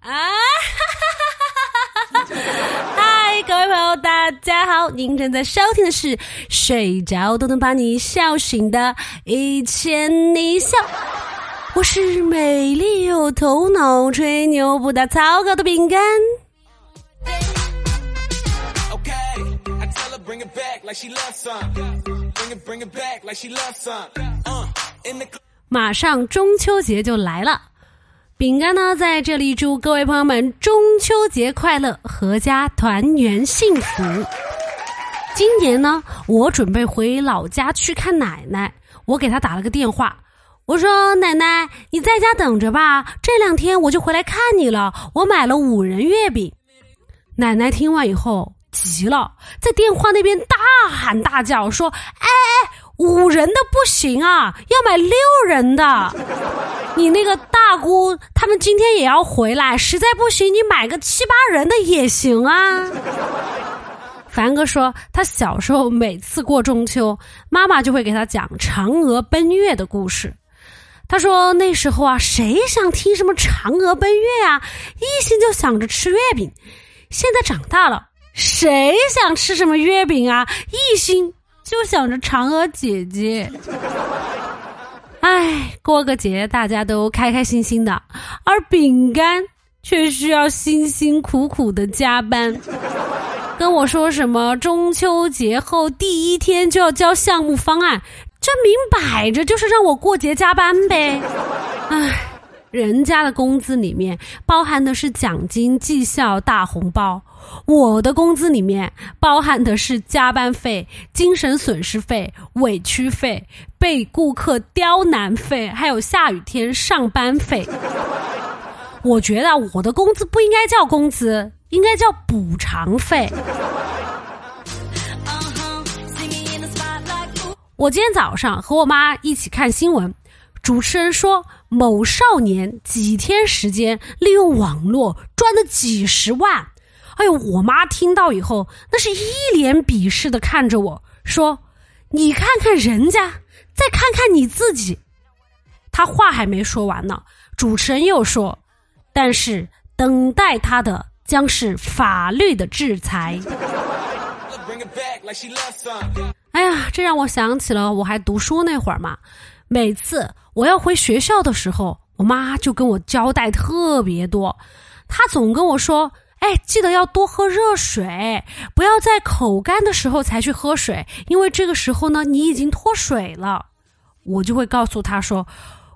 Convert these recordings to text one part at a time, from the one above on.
啊！嗨，各位朋友，大家好！您正在收听的是《睡着都能把你笑醒的一千你笑》，我是美丽有头脑、吹牛不打草稿的饼干。马上中秋节就来了。饼干呢，在这里祝各位朋友们中秋节快乐，阖家团圆幸福。今年呢，我准备回老家去看奶奶，我给她打了个电话，我说：“奶奶，你在家等着吧，这两天我就回来看你了。我买了五仁月饼。”奶奶听完以后急了，在电话那边大喊大叫说：“哎哎，五人的不行啊，要买六人的。”你那个大姑他们今天也要回来，实在不行你买个七八人的也行啊。凡哥说他小时候每次过中秋，妈妈就会给他讲嫦娥奔月的故事。他说那时候啊，谁想听什么嫦娥奔月啊，一心就想着吃月饼。现在长大了，谁想吃什么月饼啊，一心就想着嫦娥姐姐。唉，过个节大家都开开心心的，而饼干却需要辛辛苦苦的加班。跟我说什么中秋节后第一天就要交项目方案，这明摆着就是让我过节加班呗。唉，人家的工资里面包含的是奖金、绩效、大红包。我的工资里面包含的是加班费、精神损失费、委屈费、被顾客刁难费，还有下雨天上班费。我觉得我的工资不应该叫工资，应该叫补偿费。我今天早上和我妈一起看新闻，主持人说某少年几天时间利用网络赚了几十万。哎呦！我妈听到以后，那是一脸鄙视的看着我说：“你看看人家，再看看你自己。”他话还没说完呢，主持人又说：“但是等待他的将是法律的制裁。”哎呀，这让我想起了我还读书那会儿嘛。每次我要回学校的时候，我妈就跟我交代特别多，她总跟我说。哎，记得要多喝热水，不要在口干的时候才去喝水，因为这个时候呢，你已经脱水了。我就会告诉他说：“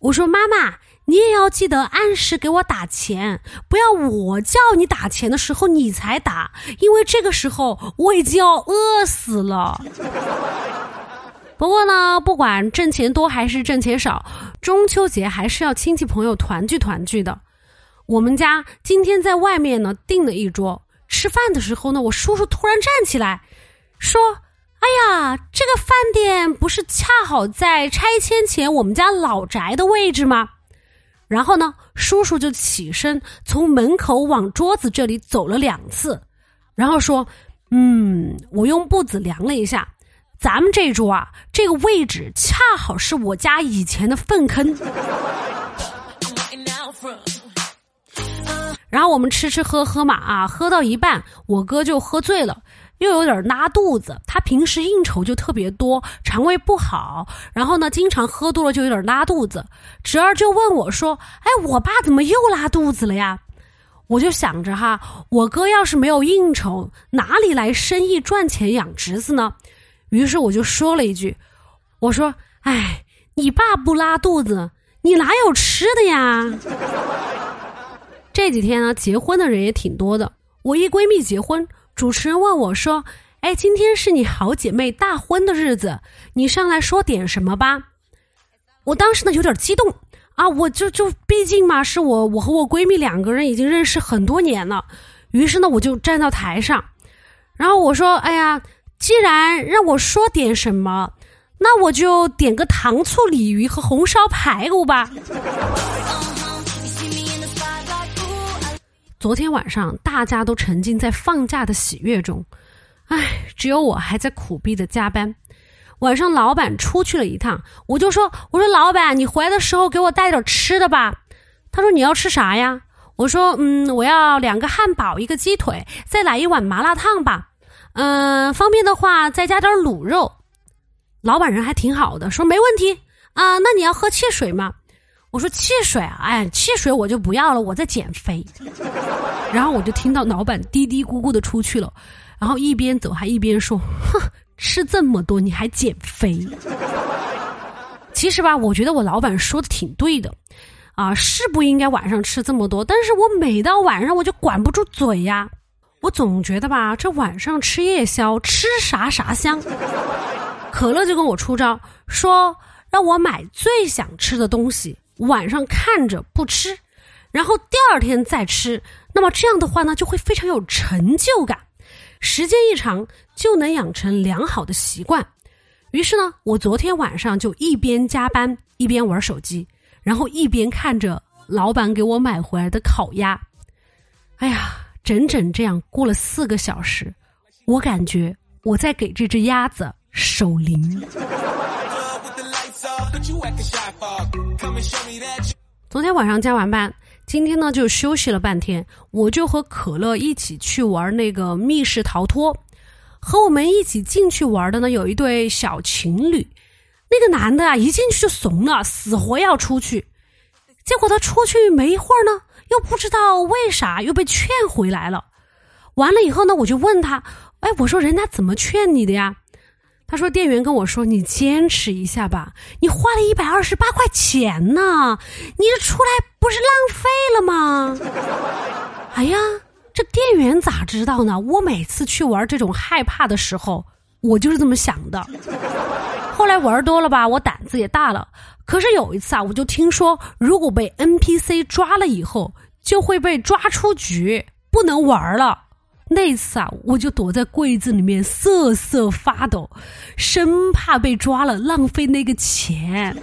我说妈妈，你也要记得按时给我打钱，不要我叫你打钱的时候你才打，因为这个时候我已经要饿死了。”不过呢，不管挣钱多还是挣钱少，中秋节还是要亲戚朋友团聚团聚的。我们家今天在外面呢订了一桌吃饭的时候呢，我叔叔突然站起来，说：“哎呀，这个饭店不是恰好在拆迁前我们家老宅的位置吗？”然后呢，叔叔就起身从门口往桌子这里走了两次，然后说：“嗯，我用步子量了一下，咱们这桌啊，这个位置恰好是我家以前的粪坑。”然后我们吃吃喝喝嘛啊，喝到一半，我哥就喝醉了，又有点拉肚子。他平时应酬就特别多，肠胃不好，然后呢，经常喝多了就有点拉肚子。侄儿就问我说：“哎，我爸怎么又拉肚子了呀？”我就想着哈，我哥要是没有应酬，哪里来生意赚钱养侄子呢？于是我就说了一句：“我说，哎，你爸不拉肚子，你哪有吃的呀？”这几天呢，结婚的人也挺多的。我一闺蜜结婚，主持人问我说：“哎，今天是你好姐妹大婚的日子，你上来说点什么吧。”我当时呢有点激动啊，我就就毕竟嘛是我我和我闺蜜两个人已经认识很多年了，于是呢我就站到台上，然后我说：“哎呀，既然让我说点什么，那我就点个糖醋鲤鱼和红烧排骨吧。”昨天晚上大家都沉浸在放假的喜悦中，唉，只有我还在苦逼的加班。晚上老板出去了一趟，我就说：“我说老板，你回来的时候给我带点吃的吧。”他说：“你要吃啥呀？”我说，嗯，我要两个汉堡，一个鸡腿，再来一碗麻辣烫吧。嗯，方便的话再加点卤肉。老板人还挺好的，说没问题啊。那你要喝汽水吗？我说汽水啊，哎，汽水我就不要了，我在减肥。然后我就听到老板嘀嘀咕咕的出去了，然后一边走还一边说，哼，吃这么多你还减肥？其实吧，我觉得我老板说的挺对的。啊，是不应该晚上吃这么多，但是我每到晚上我就管不住嘴呀，我总觉得吧，这晚上吃夜宵吃啥啥香。可乐就跟我出招，说让我买最想吃的东西，晚上看着不吃，然后第二天再吃，那么这样的话呢，就会非常有成就感，时间一长就能养成良好的习惯。于是呢，我昨天晚上就一边加班一边玩手机。然后一边看着老板给我买回来的烤鸭，哎呀，整整这样过了四个小时，我感觉我在给这只鸭子守灵。昨天晚上加完班，今天呢就休息了半天，我就和可乐一起去玩那个密室逃脱。和我们一起进去玩的呢，有一对小情侣。那个男的啊，一进去就怂了，死活要出去。结果他出去没一会儿呢，又不知道为啥又被劝回来了。完了以后呢，我就问他：“哎，我说人家怎么劝你的呀？”他说：“店员跟我说，你坚持一下吧，你花了一百二十八块钱呢，你这出来不是浪费了吗？” 哎呀，这店员咋知道呢？我每次去玩这种害怕的时候，我就是这么想的。后来玩多了吧，我胆子也大了。可是有一次啊，我就听说，如果被 NPC 抓了以后，就会被抓出局，不能玩了。那次啊，我就躲在柜子里面瑟瑟发抖，生怕被抓了浪费那个钱。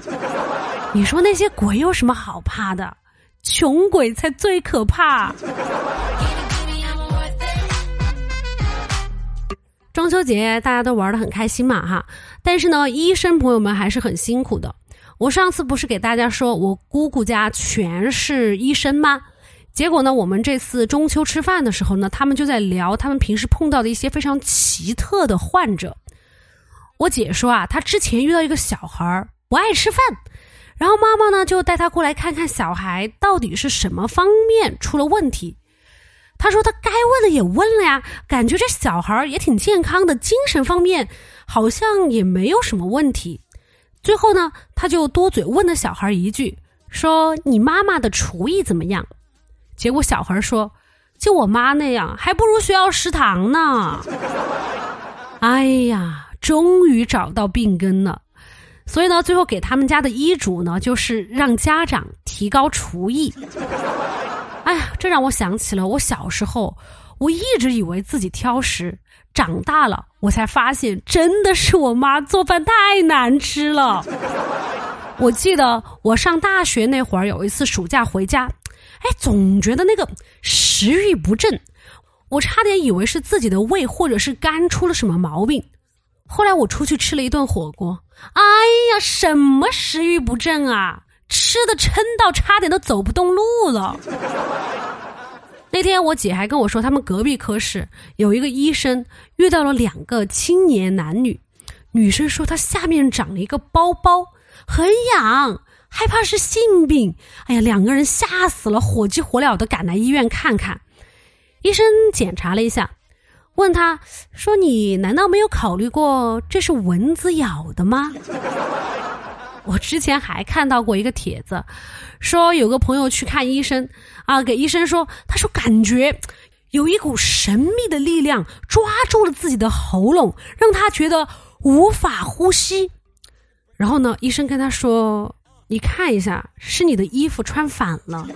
你说那些鬼有什么好怕的？穷鬼才最可怕。中秋节大家都玩的很开心嘛，哈。但是呢，医生朋友们还是很辛苦的。我上次不是给大家说我姑姑家全是医生吗？结果呢，我们这次中秋吃饭的时候呢，他们就在聊他们平时碰到的一些非常奇特的患者。我姐说啊，她之前遇到一个小孩不爱吃饭，然后妈妈呢就带他过来看看小孩到底是什么方面出了问题。他说他该问的也问了呀，感觉这小孩也挺健康的，精神方面好像也没有什么问题。最后呢，他就多嘴问了小孩一句，说：“你妈妈的厨艺怎么样？”结果小孩说：“就我妈那样，还不如学校食堂呢。”哎呀，终于找到病根了。所以呢，最后给他们家的医嘱呢，就是让家长提高厨艺。哎呀，这让我想起了我小时候，我一直以为自己挑食，长大了我才发现，真的是我妈做饭太难吃了。我记得我上大学那会儿，有一次暑假回家，哎，总觉得那个食欲不振，我差点以为是自己的胃或者是肝出了什么毛病。后来我出去吃了一顿火锅，哎呀，什么食欲不振啊！吃的撑到差点都走不动路了。那天我姐还跟我说，他们隔壁科室有一个医生遇到了两个青年男女，女生说她下面长了一个包包，很痒，害怕是性病。哎呀，两个人吓死了，火急火燎的赶来医院看看。医生检查了一下，问他说：“你难道没有考虑过这是蚊子咬的吗？” 我之前还看到过一个帖子，说有个朋友去看医生，啊，给医生说，他说感觉有一股神秘的力量抓住了自己的喉咙，让他觉得无法呼吸。然后呢，医生跟他说：“你看一下，是你的衣服穿反了。”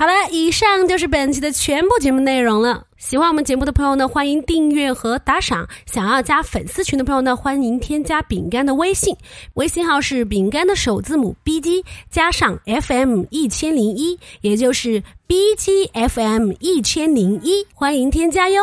好了，以上就是本期的全部节目内容了。喜欢我们节目的朋友呢，欢迎订阅和打赏。想要加粉丝群的朋友呢，欢迎添加饼干的微信，微信号是饼干的首字母 B G 加上 F M 一千零一，也就是 B G F M 一千零一，欢迎添加哟。